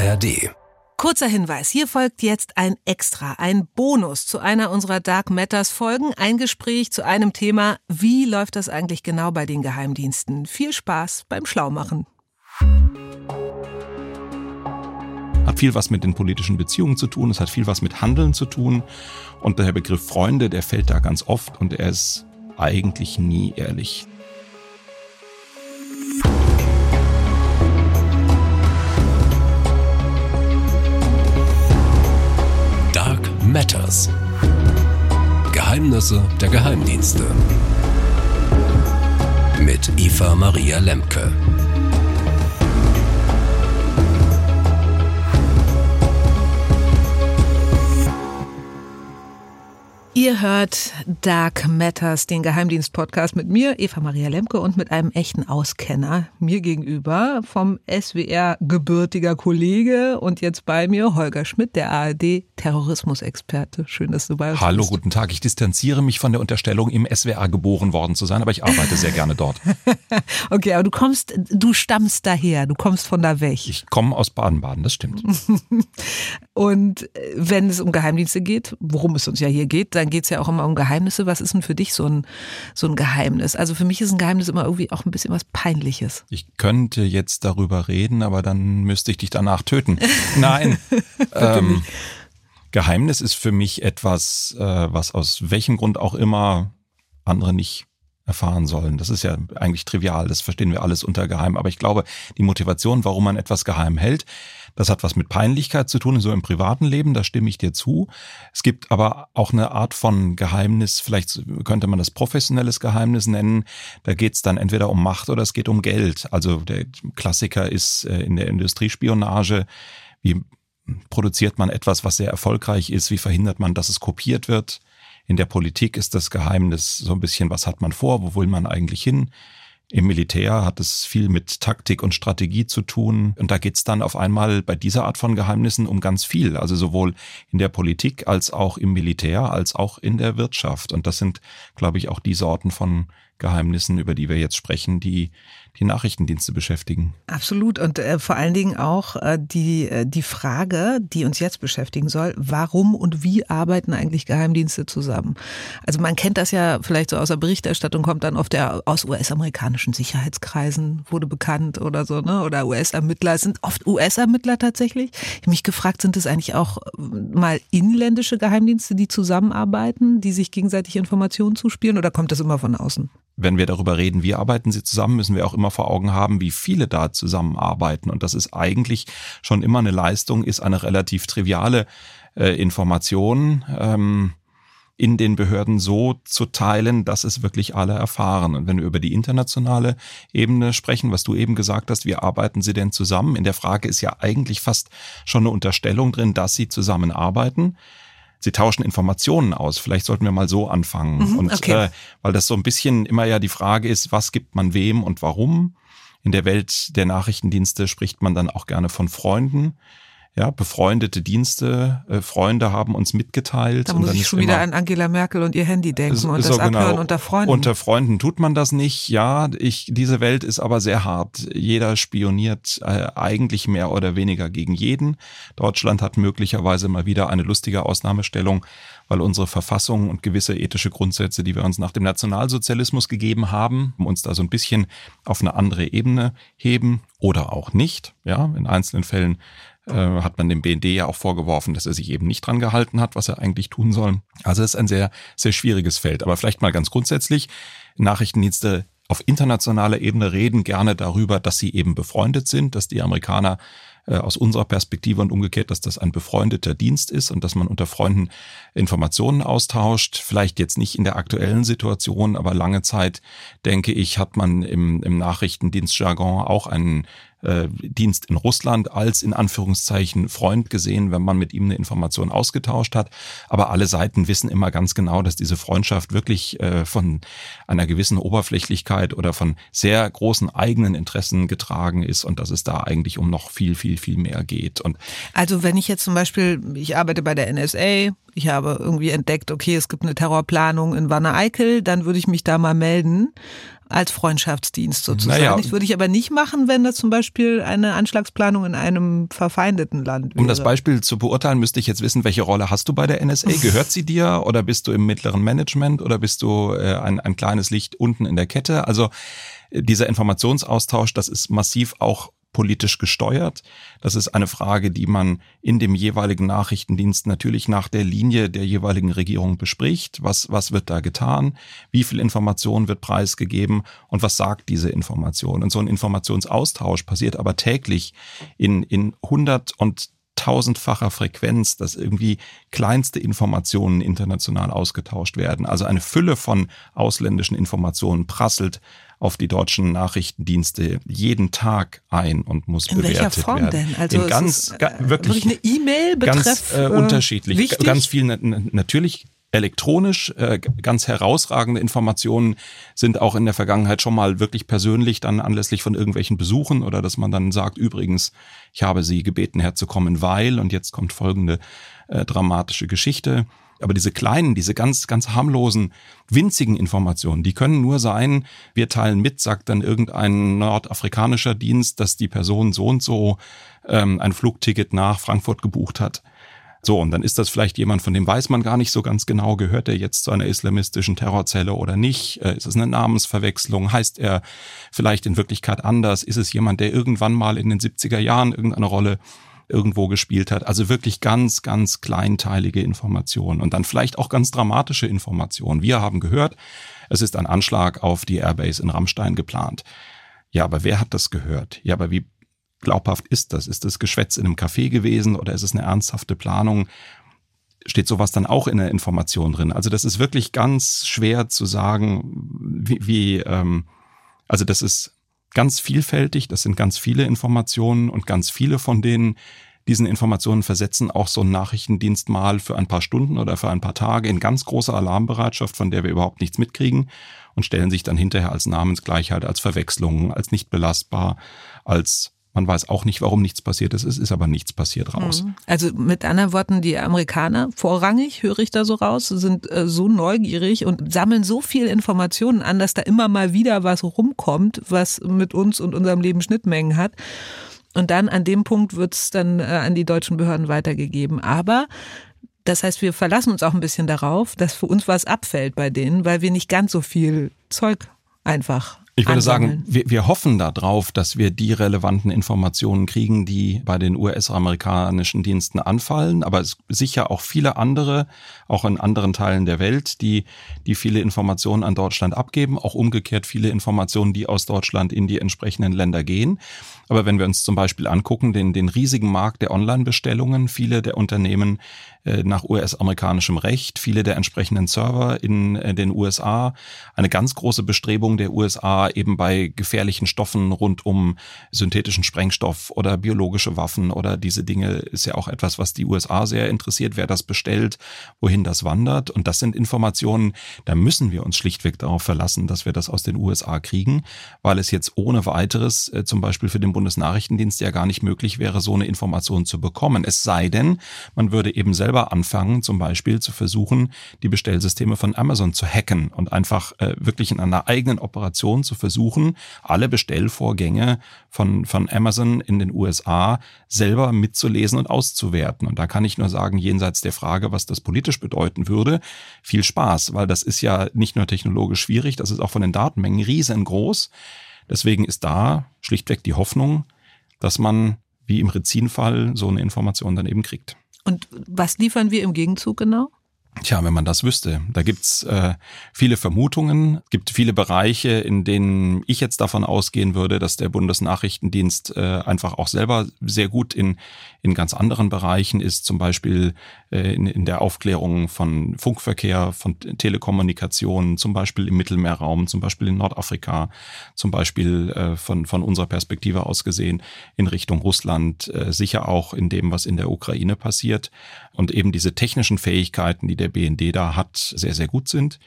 ARD. Kurzer Hinweis, hier folgt jetzt ein Extra, ein Bonus zu einer unserer Dark Matters Folgen, ein Gespräch zu einem Thema, wie läuft das eigentlich genau bei den Geheimdiensten? Viel Spaß beim Schlaumachen. Hat viel was mit den politischen Beziehungen zu tun, es hat viel was mit Handeln zu tun und der Begriff Freunde, der fällt da ganz oft und er ist eigentlich nie ehrlich. Geheimnisse der Geheimdienste. Mit Eva Maria Lemke. Ihr hört Dark Matters, den Geheimdienst-Podcast mit mir, Eva Maria Lemke, und mit einem echten Auskenner mir gegenüber vom SWR gebürtiger Kollege und jetzt bei mir Holger Schmidt, der ARD-Terrorismusexperte. Schön, dass du bei uns Hallo, bist. guten Tag. Ich distanziere mich von der Unterstellung, im SWR geboren worden zu sein, aber ich arbeite sehr gerne dort. okay, aber du kommst, du stammst daher, du kommst von da weg. Ich komme aus Baden-Baden, das stimmt. und wenn es um Geheimdienste geht, worum es uns ja hier geht, dann geht es ja auch immer um Geheimnisse. Was ist denn für dich so ein, so ein Geheimnis? Also für mich ist ein Geheimnis immer irgendwie auch ein bisschen was Peinliches. Ich könnte jetzt darüber reden, aber dann müsste ich dich danach töten. Nein. ähm, Geheimnis ist für mich etwas, äh, was aus welchem Grund auch immer andere nicht erfahren sollen. Das ist ja eigentlich trivial, das verstehen wir alles unter geheim. Aber ich glaube, die Motivation, warum man etwas geheim hält, das hat was mit Peinlichkeit zu tun, so im privaten Leben, da stimme ich dir zu. Es gibt aber auch eine Art von Geheimnis, vielleicht könnte man das professionelles Geheimnis nennen. Da geht es dann entweder um Macht oder es geht um Geld. Also der Klassiker ist äh, in der Industriespionage, wie produziert man etwas, was sehr erfolgreich ist, wie verhindert man, dass es kopiert wird. In der Politik ist das Geheimnis so ein bisschen, was hat man vor, wo will man eigentlich hin? Im Militär hat es viel mit Taktik und Strategie zu tun. Und da geht es dann auf einmal bei dieser Art von Geheimnissen um ganz viel. Also sowohl in der Politik als auch im Militär, als auch in der Wirtschaft. Und das sind, glaube ich, auch die Sorten von Geheimnissen, über die wir jetzt sprechen, die die Nachrichtendienste beschäftigen. Absolut. Und äh, vor allen Dingen auch äh, die, äh, die Frage, die uns jetzt beschäftigen soll, warum und wie arbeiten eigentlich Geheimdienste zusammen? Also man kennt das ja vielleicht so aus der Berichterstattung, kommt dann oft der aus US-amerikanischen Sicherheitskreisen, wurde bekannt oder so, ne? Oder US-Ermittler. Es sind oft US-Ermittler tatsächlich. Ich habe mich gefragt, sind es eigentlich auch äh, mal inländische Geheimdienste, die zusammenarbeiten, die sich gegenseitig Informationen zuspielen oder kommt das immer von außen? wenn wir darüber reden, wie arbeiten sie zusammen, müssen wir auch immer vor Augen haben, wie viele da zusammenarbeiten. Und das ist eigentlich schon immer eine Leistung, ist eine relativ triviale äh, Information. Ähm, in den Behörden so zu teilen, dass es wirklich alle erfahren. Und wenn wir über die internationale Ebene sprechen, was du eben gesagt hast, wie arbeiten sie denn zusammen? In der Frage ist ja eigentlich fast schon eine Unterstellung drin, dass sie zusammenarbeiten sie tauschen Informationen aus. Vielleicht sollten wir mal so anfangen. Mhm, und okay. äh, weil das so ein bisschen immer ja die Frage ist, was gibt man wem und warum? In der Welt der Nachrichtendienste spricht man dann auch gerne von Freunden ja, befreundete Dienste, äh, Freunde haben uns mitgeteilt. Da muss ich schon wieder an Angela Merkel und ihr Handy denken so, und das so Abhören genau. unter Freunden. Unter Freunden tut man das nicht. Ja, ich, diese Welt ist aber sehr hart. Jeder spioniert äh, eigentlich mehr oder weniger gegen jeden. Deutschland hat möglicherweise mal wieder eine lustige Ausnahmestellung, weil unsere Verfassung und gewisse ethische Grundsätze, die wir uns nach dem Nationalsozialismus gegeben haben, uns da so ein bisschen auf eine andere Ebene heben oder auch nicht. Ja, in einzelnen Fällen äh, hat man dem BND ja auch vorgeworfen, dass er sich eben nicht dran gehalten hat, was er eigentlich tun soll. Also es ist ein sehr, sehr schwieriges Feld. Aber vielleicht mal ganz grundsätzlich, Nachrichtendienste auf internationaler Ebene reden gerne darüber, dass sie eben befreundet sind, dass die Amerikaner äh, aus unserer Perspektive und umgekehrt, dass das ein befreundeter Dienst ist und dass man unter Freunden Informationen austauscht. Vielleicht jetzt nicht in der aktuellen Situation, aber lange Zeit, denke ich, hat man im, im Nachrichtendienstjargon auch einen äh, Dienst in Russland als in Anführungszeichen Freund gesehen, wenn man mit ihm eine Information ausgetauscht hat. Aber alle Seiten wissen immer ganz genau, dass diese Freundschaft wirklich äh, von einer gewissen Oberflächlichkeit oder von sehr großen eigenen Interessen getragen ist und dass es da eigentlich um noch viel, viel, viel mehr geht. Und also wenn ich jetzt zum Beispiel, ich arbeite bei der NSA, ich habe irgendwie entdeckt, okay, es gibt eine Terrorplanung in Wanne-Eickel, dann würde ich mich da mal melden als Freundschaftsdienst sozusagen. Naja. Das würde ich aber nicht machen, wenn das zum Beispiel eine Anschlagsplanung in einem verfeindeten Land wäre. Um das Beispiel zu beurteilen, müsste ich jetzt wissen, welche Rolle hast du bei der NSA? Gehört sie dir oder bist du im mittleren Management oder bist du äh, ein, ein kleines Licht unten in der Kette? Also äh, dieser Informationsaustausch, das ist massiv auch politisch gesteuert. Das ist eine Frage, die man in dem jeweiligen Nachrichtendienst natürlich nach der Linie der jeweiligen Regierung bespricht. Was, was wird da getan? Wie viel Information wird preisgegeben? Und was sagt diese Information? Und so ein Informationsaustausch passiert aber täglich in, in hundert und tausendfacher Frequenz, dass irgendwie kleinste Informationen international ausgetauscht werden. Also eine Fülle von ausländischen Informationen prasselt auf die deutschen Nachrichtendienste jeden Tag ein und muss In bewertet welcher Form werden. denn? Also In ganz, ist, ga, äh, wirklich, wirklich eine E-Mail ganz betreff, äh, äh, unterschiedlich. wichtig? Ganz viel na- na- natürlich elektronisch, äh, ganz herausragende Informationen sind auch in der Vergangenheit schon mal wirklich persönlich dann anlässlich von irgendwelchen Besuchen oder dass man dann sagt, übrigens, ich habe Sie gebeten herzukommen, weil und jetzt kommt folgende äh, dramatische Geschichte. Aber diese kleinen, diese ganz, ganz harmlosen, winzigen Informationen, die können nur sein, wir teilen mit, sagt dann irgendein nordafrikanischer Dienst, dass die Person so und so ähm, ein Flugticket nach Frankfurt gebucht hat. So, und dann ist das vielleicht jemand, von dem weiß man gar nicht so ganz genau, gehört er jetzt zu einer islamistischen Terrorzelle oder nicht? Äh, Ist es eine Namensverwechslung? Heißt er vielleicht in Wirklichkeit anders? Ist es jemand, der irgendwann mal in den 70er Jahren irgendeine Rolle irgendwo gespielt hat? Also wirklich ganz, ganz kleinteilige Informationen und dann vielleicht auch ganz dramatische Informationen. Wir haben gehört, es ist ein Anschlag auf die Airbase in Rammstein geplant. Ja, aber wer hat das gehört? Ja, aber wie glaubhaft ist das? Ist das Geschwätz in einem Café gewesen oder ist es eine ernsthafte Planung? Steht sowas dann auch in der Information drin? Also das ist wirklich ganz schwer zu sagen, wie, wie ähm, also das ist ganz vielfältig, das sind ganz viele Informationen und ganz viele von denen, diesen Informationen versetzen auch so einen Nachrichtendienst mal für ein paar Stunden oder für ein paar Tage in ganz große Alarmbereitschaft, von der wir überhaupt nichts mitkriegen und stellen sich dann hinterher als Namensgleichheit, als Verwechslung, als nicht belastbar, als man weiß auch nicht, warum nichts passiert ist, es ist aber nichts passiert raus. Also mit anderen Worten, die Amerikaner vorrangig, höre ich da so raus, sind äh, so neugierig und sammeln so viel Informationen an, dass da immer mal wieder was rumkommt, was mit uns und unserem Leben Schnittmengen hat. Und dann an dem Punkt wird es dann äh, an die deutschen Behörden weitergegeben. Aber das heißt, wir verlassen uns auch ein bisschen darauf, dass für uns was abfällt bei denen, weil wir nicht ganz so viel Zeug einfach Ich würde ansammeln. sagen, wir, wir hoffen darauf, dass wir die relevanten Informationen kriegen, die bei den US-amerikanischen Diensten anfallen, aber es sicher auch viele andere, auch in anderen Teilen der Welt, die, die viele Informationen an Deutschland abgeben, auch umgekehrt viele Informationen, die aus Deutschland in die entsprechenden Länder gehen. Aber wenn wir uns zum Beispiel angucken, den, den riesigen Markt der Online-Bestellungen, viele der Unternehmen äh, nach US-amerikanischem Recht, viele der entsprechenden Server in äh, den USA, eine ganz große Bestrebung der USA eben bei gefährlichen Stoffen rund um synthetischen Sprengstoff oder biologische Waffen oder diese Dinge ist ja auch etwas, was die USA sehr interessiert, wer das bestellt, wohin das wandert. Und das sind Informationen, da müssen wir uns schlichtweg darauf verlassen, dass wir das aus den USA kriegen, weil es jetzt ohne weiteres äh, zum Beispiel für den Bundesnachrichtendienst ja gar nicht möglich wäre, so eine Information zu bekommen. Es sei denn, man würde eben selber anfangen, zum Beispiel zu versuchen, die Bestellsysteme von Amazon zu hacken und einfach äh, wirklich in einer eigenen Operation zu versuchen, alle Bestellvorgänge von, von Amazon in den USA selber mitzulesen und auszuwerten. Und da kann ich nur sagen, jenseits der Frage, was das politisch bedeuten würde, viel Spaß, weil das ist ja nicht nur technologisch schwierig, das ist auch von den Datenmengen riesengroß. Deswegen ist da schlichtweg die Hoffnung, dass man wie im Rezin-Fall so eine Information dann eben kriegt. Und was liefern wir im Gegenzug genau? Tja, wenn man das wüsste. Da gibt's äh, viele Vermutungen, gibt viele Bereiche, in denen ich jetzt davon ausgehen würde, dass der Bundesnachrichtendienst äh, einfach auch selber sehr gut in, in ganz anderen Bereichen ist, zum Beispiel in, in der Aufklärung von Funkverkehr, von Telekommunikation, zum Beispiel im Mittelmeerraum, zum Beispiel in Nordafrika, zum Beispiel äh, von, von unserer Perspektive aus gesehen in Richtung Russland, äh, sicher auch in dem, was in der Ukraine passiert und eben diese technischen Fähigkeiten, die der BND da hat, sehr, sehr gut sind.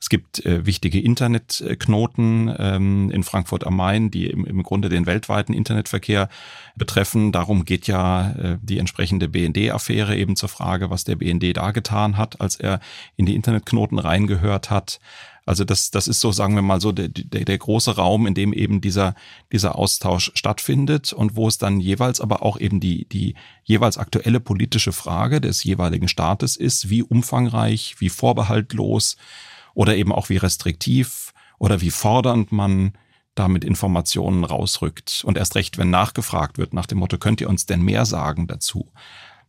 Es gibt äh, wichtige Internetknoten ähm, in Frankfurt am Main, die im, im Grunde den weltweiten Internetverkehr betreffen. Darum geht ja äh, die entsprechende BND-Affäre eben zur Frage, was der BND da getan hat, als er in die Internetknoten reingehört hat. Also das, das ist so, sagen wir mal so, der, der, der große Raum, in dem eben dieser, dieser Austausch stattfindet und wo es dann jeweils aber auch eben die, die jeweils aktuelle politische Frage des jeweiligen Staates ist, wie umfangreich, wie vorbehaltlos oder eben auch wie restriktiv oder wie fordernd man damit Informationen rausrückt. Und erst recht, wenn nachgefragt wird nach dem Motto, könnt ihr uns denn mehr sagen dazu?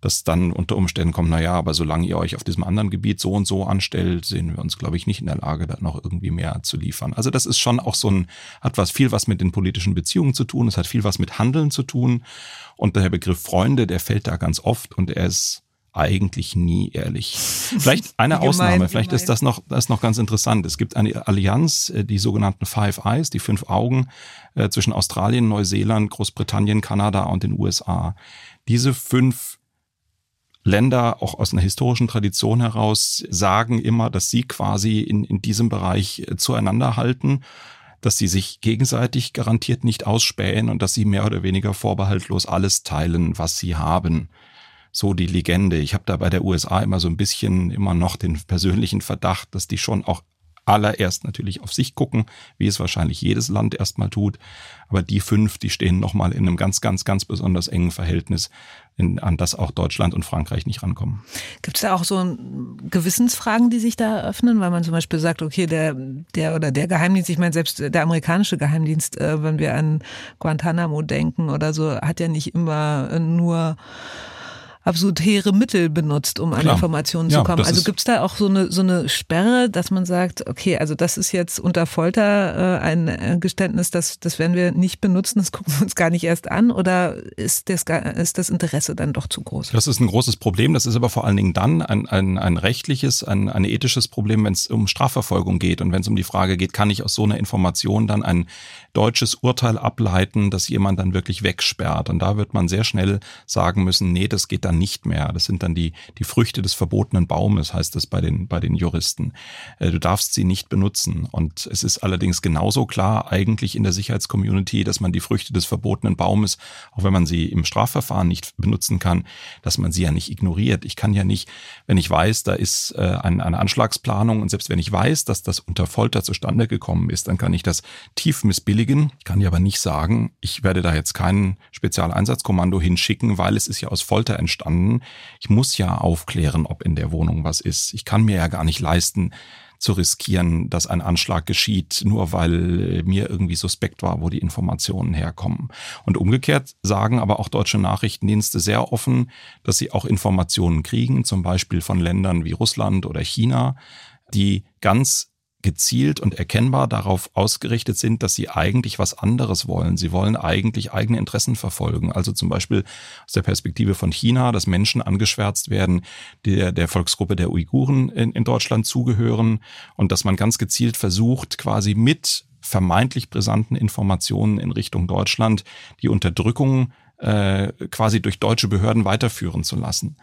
dass dann unter Umständen kommt, na ja, aber solange ihr euch auf diesem anderen Gebiet so und so anstellt, sehen wir uns, glaube ich, nicht in der Lage, da noch irgendwie mehr zu liefern. Also das ist schon auch so ein, hat was viel was mit den politischen Beziehungen zu tun, es hat viel was mit Handeln zu tun. Und der Begriff Freunde, der fällt da ganz oft und er ist eigentlich nie ehrlich. Vielleicht eine gemein, Ausnahme, vielleicht gemein. ist das noch, das ist noch ganz interessant. Es gibt eine Allianz, äh, die sogenannten Five Eyes, die fünf Augen äh, zwischen Australien, Neuseeland, Großbritannien, Kanada und den USA. Diese fünf Länder auch aus einer historischen Tradition heraus sagen immer, dass sie quasi in, in diesem Bereich äh, zueinander halten, dass sie sich gegenseitig garantiert nicht ausspähen und dass sie mehr oder weniger vorbehaltlos alles teilen, was sie haben. So die Legende. Ich habe da bei der USA immer so ein bisschen immer noch den persönlichen Verdacht, dass die schon auch allererst natürlich auf sich gucken, wie es wahrscheinlich jedes Land erstmal tut. Aber die fünf, die stehen nochmal in einem ganz, ganz, ganz besonders engen Verhältnis, in, an das auch Deutschland und Frankreich nicht rankommen. Gibt es da auch so Gewissensfragen, die sich da eröffnen, weil man zum Beispiel sagt, okay, der, der oder der Geheimdienst, ich meine selbst der amerikanische Geheimdienst, äh, wenn wir an Guantanamo denken oder so, hat ja nicht immer nur absolut hehre Mittel benutzt, um an Klar. Informationen zu ja, kommen. Also gibt es da auch so eine, so eine Sperre, dass man sagt, okay, also das ist jetzt unter Folter äh, ein äh, Geständnis, das, das werden wir nicht benutzen, das gucken wir uns gar nicht erst an oder ist das, ist das Interesse dann doch zu groß? Das ist ein großes Problem, das ist aber vor allen Dingen dann ein, ein, ein rechtliches, ein, ein ethisches Problem, wenn es um Strafverfolgung geht und wenn es um die Frage geht, kann ich aus so einer Information dann ein deutsches Urteil ableiten, dass jemand dann wirklich wegsperrt. Und da wird man sehr schnell sagen müssen, nee, das geht dann nicht mehr. Das sind dann die, die Früchte des verbotenen Baumes, heißt das bei den, bei den Juristen. Äh, du darfst sie nicht benutzen. Und es ist allerdings genauso klar eigentlich in der Sicherheitscommunity, dass man die Früchte des verbotenen Baumes, auch wenn man sie im Strafverfahren nicht benutzen kann, dass man sie ja nicht ignoriert. Ich kann ja nicht, wenn ich weiß, da ist äh, eine, eine Anschlagsplanung und selbst wenn ich weiß, dass das unter Folter zustande gekommen ist, dann kann ich das tief missbilligen kann ich aber nicht sagen, ich werde da jetzt kein Spezialeinsatzkommando hinschicken, weil es ist ja aus Folter entstanden. Ich muss ja aufklären, ob in der Wohnung was ist. Ich kann mir ja gar nicht leisten, zu riskieren, dass ein Anschlag geschieht, nur weil mir irgendwie suspekt war, wo die Informationen herkommen. Und umgekehrt sagen aber auch deutsche Nachrichtendienste sehr offen, dass sie auch Informationen kriegen, zum Beispiel von Ländern wie Russland oder China, die ganz gezielt und erkennbar darauf ausgerichtet sind, dass sie eigentlich was anderes wollen. Sie wollen eigentlich eigene Interessen verfolgen. Also zum Beispiel aus der Perspektive von China, dass Menschen angeschwärzt werden, der, der Volksgruppe der Uiguren in, in Deutschland zugehören und dass man ganz gezielt versucht, quasi mit vermeintlich brisanten Informationen in Richtung Deutschland die Unterdrückung äh, quasi durch deutsche Behörden weiterführen zu lassen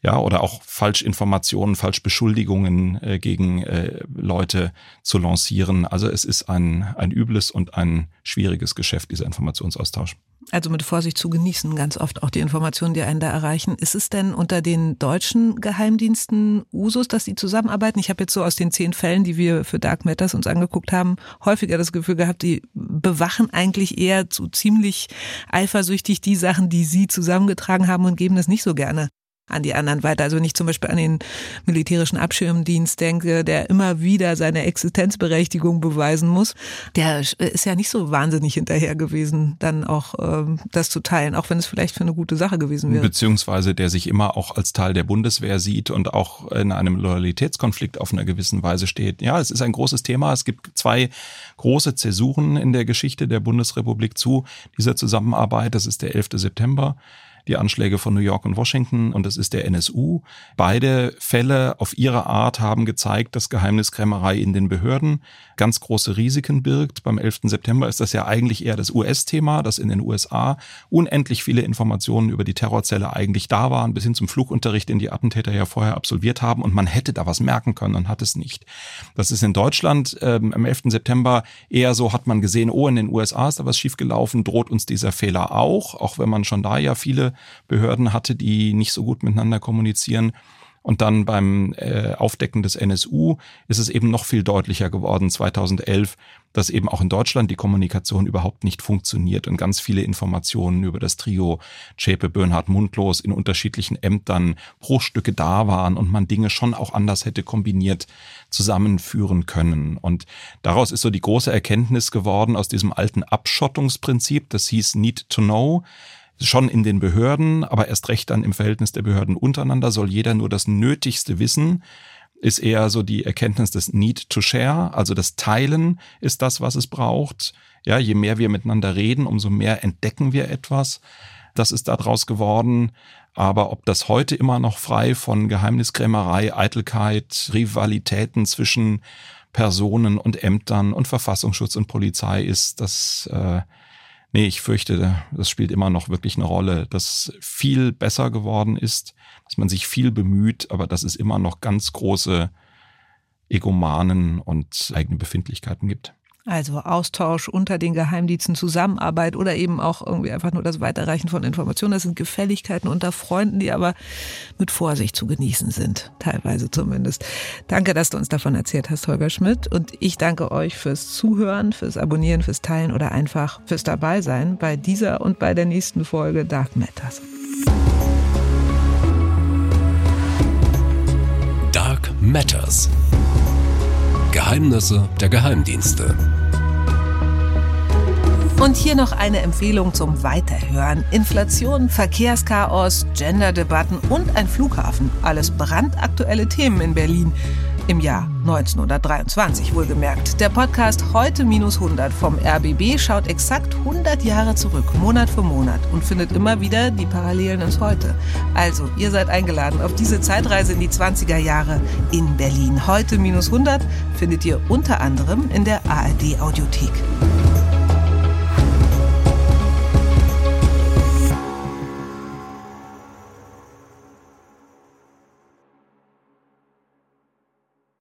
ja, oder auch Falschinformationen, Falschbeschuldigungen äh, gegen äh, Leute zu lancieren. Also es ist ein, ein übles und ein schwieriges Geschäft, dieser Informationsaustausch. Also mit Vorsicht zu genießen, ganz oft auch die Informationen, die einen da erreichen. Ist es denn unter den deutschen Geheimdiensten Usus, dass sie zusammenarbeiten? Ich habe jetzt so aus den zehn Fällen, die wir für Dark Matters uns angeguckt haben, häufiger das Gefühl gehabt, die bewachen eigentlich eher so ziemlich eifersüchtig die Sachen, die sie zusammengetragen haben und geben das nicht so gerne an die anderen weiter. Also wenn zum Beispiel an den militärischen Abschirmdienst denke, der immer wieder seine Existenzberechtigung beweisen muss, der ist ja nicht so wahnsinnig hinterher gewesen, dann auch ähm, das zu teilen, auch wenn es vielleicht für eine gute Sache gewesen wäre. Beziehungsweise der sich immer auch als Teil der Bundeswehr sieht und auch in einem Loyalitätskonflikt auf einer gewissen Weise steht. Ja, es ist ein großes Thema. Es gibt zwei große Zäsuren in der Geschichte der Bundesrepublik zu dieser Zusammenarbeit. Das ist der 11. September die Anschläge von New York und Washington und es ist der NSU. Beide Fälle auf ihre Art haben gezeigt, dass Geheimniskrämerei in den Behörden ganz große Risiken birgt. Beim 11. September ist das ja eigentlich eher das US-Thema, dass in den USA unendlich viele Informationen über die Terrorzelle eigentlich da waren, bis hin zum Flugunterricht, den die Attentäter ja vorher absolviert haben und man hätte da was merken können und hat es nicht. Das ist in Deutschland ähm, am 11. September eher so, hat man gesehen, oh, in den USA ist da was schiefgelaufen, droht uns dieser Fehler auch, auch wenn man schon da ja viele Behörden hatte, die nicht so gut miteinander kommunizieren. Und dann beim äh, Aufdecken des NSU ist es eben noch viel deutlicher geworden 2011, dass eben auch in Deutschland die Kommunikation überhaupt nicht funktioniert und ganz viele Informationen über das Trio Zschäpe, Böhnhardt, Mundlos in unterschiedlichen Ämtern Bruchstücke da waren und man Dinge schon auch anders hätte kombiniert zusammenführen können. Und daraus ist so die große Erkenntnis geworden aus diesem alten Abschottungsprinzip, das hieß Need to Know, schon in den Behörden, aber erst recht dann im Verhältnis der Behörden untereinander soll jeder nur das Nötigste wissen, ist eher so die Erkenntnis des Need to Share, also das Teilen ist das, was es braucht. Ja, je mehr wir miteinander reden, umso mehr entdecken wir etwas. Das ist daraus geworden. Aber ob das heute immer noch frei von Geheimniskrämerei, Eitelkeit, Rivalitäten zwischen Personen und Ämtern und Verfassungsschutz und Polizei ist, das äh, Nee, ich fürchte, das spielt immer noch wirklich eine Rolle, dass viel besser geworden ist, dass man sich viel bemüht, aber dass es immer noch ganz große Egomanen und eigene Befindlichkeiten gibt. Also Austausch unter den Geheimdiensten, Zusammenarbeit oder eben auch irgendwie einfach nur das Weiterreichen von Informationen. Das sind Gefälligkeiten unter Freunden, die aber mit Vorsicht zu genießen sind, teilweise zumindest. Danke, dass du uns davon erzählt hast, Holger Schmidt. Und ich danke euch fürs Zuhören, fürs Abonnieren, fürs Teilen oder einfach fürs Dabeisein bei dieser und bei der nächsten Folge Dark Matters. Dark Matters. Geheimnisse der Geheimdienste. Und hier noch eine Empfehlung zum Weiterhören. Inflation, Verkehrschaos, Genderdebatten und ein Flughafen. Alles brandaktuelle Themen in Berlin. Im Jahr 1923 wohlgemerkt. Der Podcast Heute minus 100 vom RBB schaut exakt 100 Jahre zurück, Monat für Monat und findet immer wieder die Parallelen ins Heute. Also, ihr seid eingeladen auf diese Zeitreise in die 20er Jahre in Berlin. Heute minus 100 findet ihr unter anderem in der ARD Audiothek.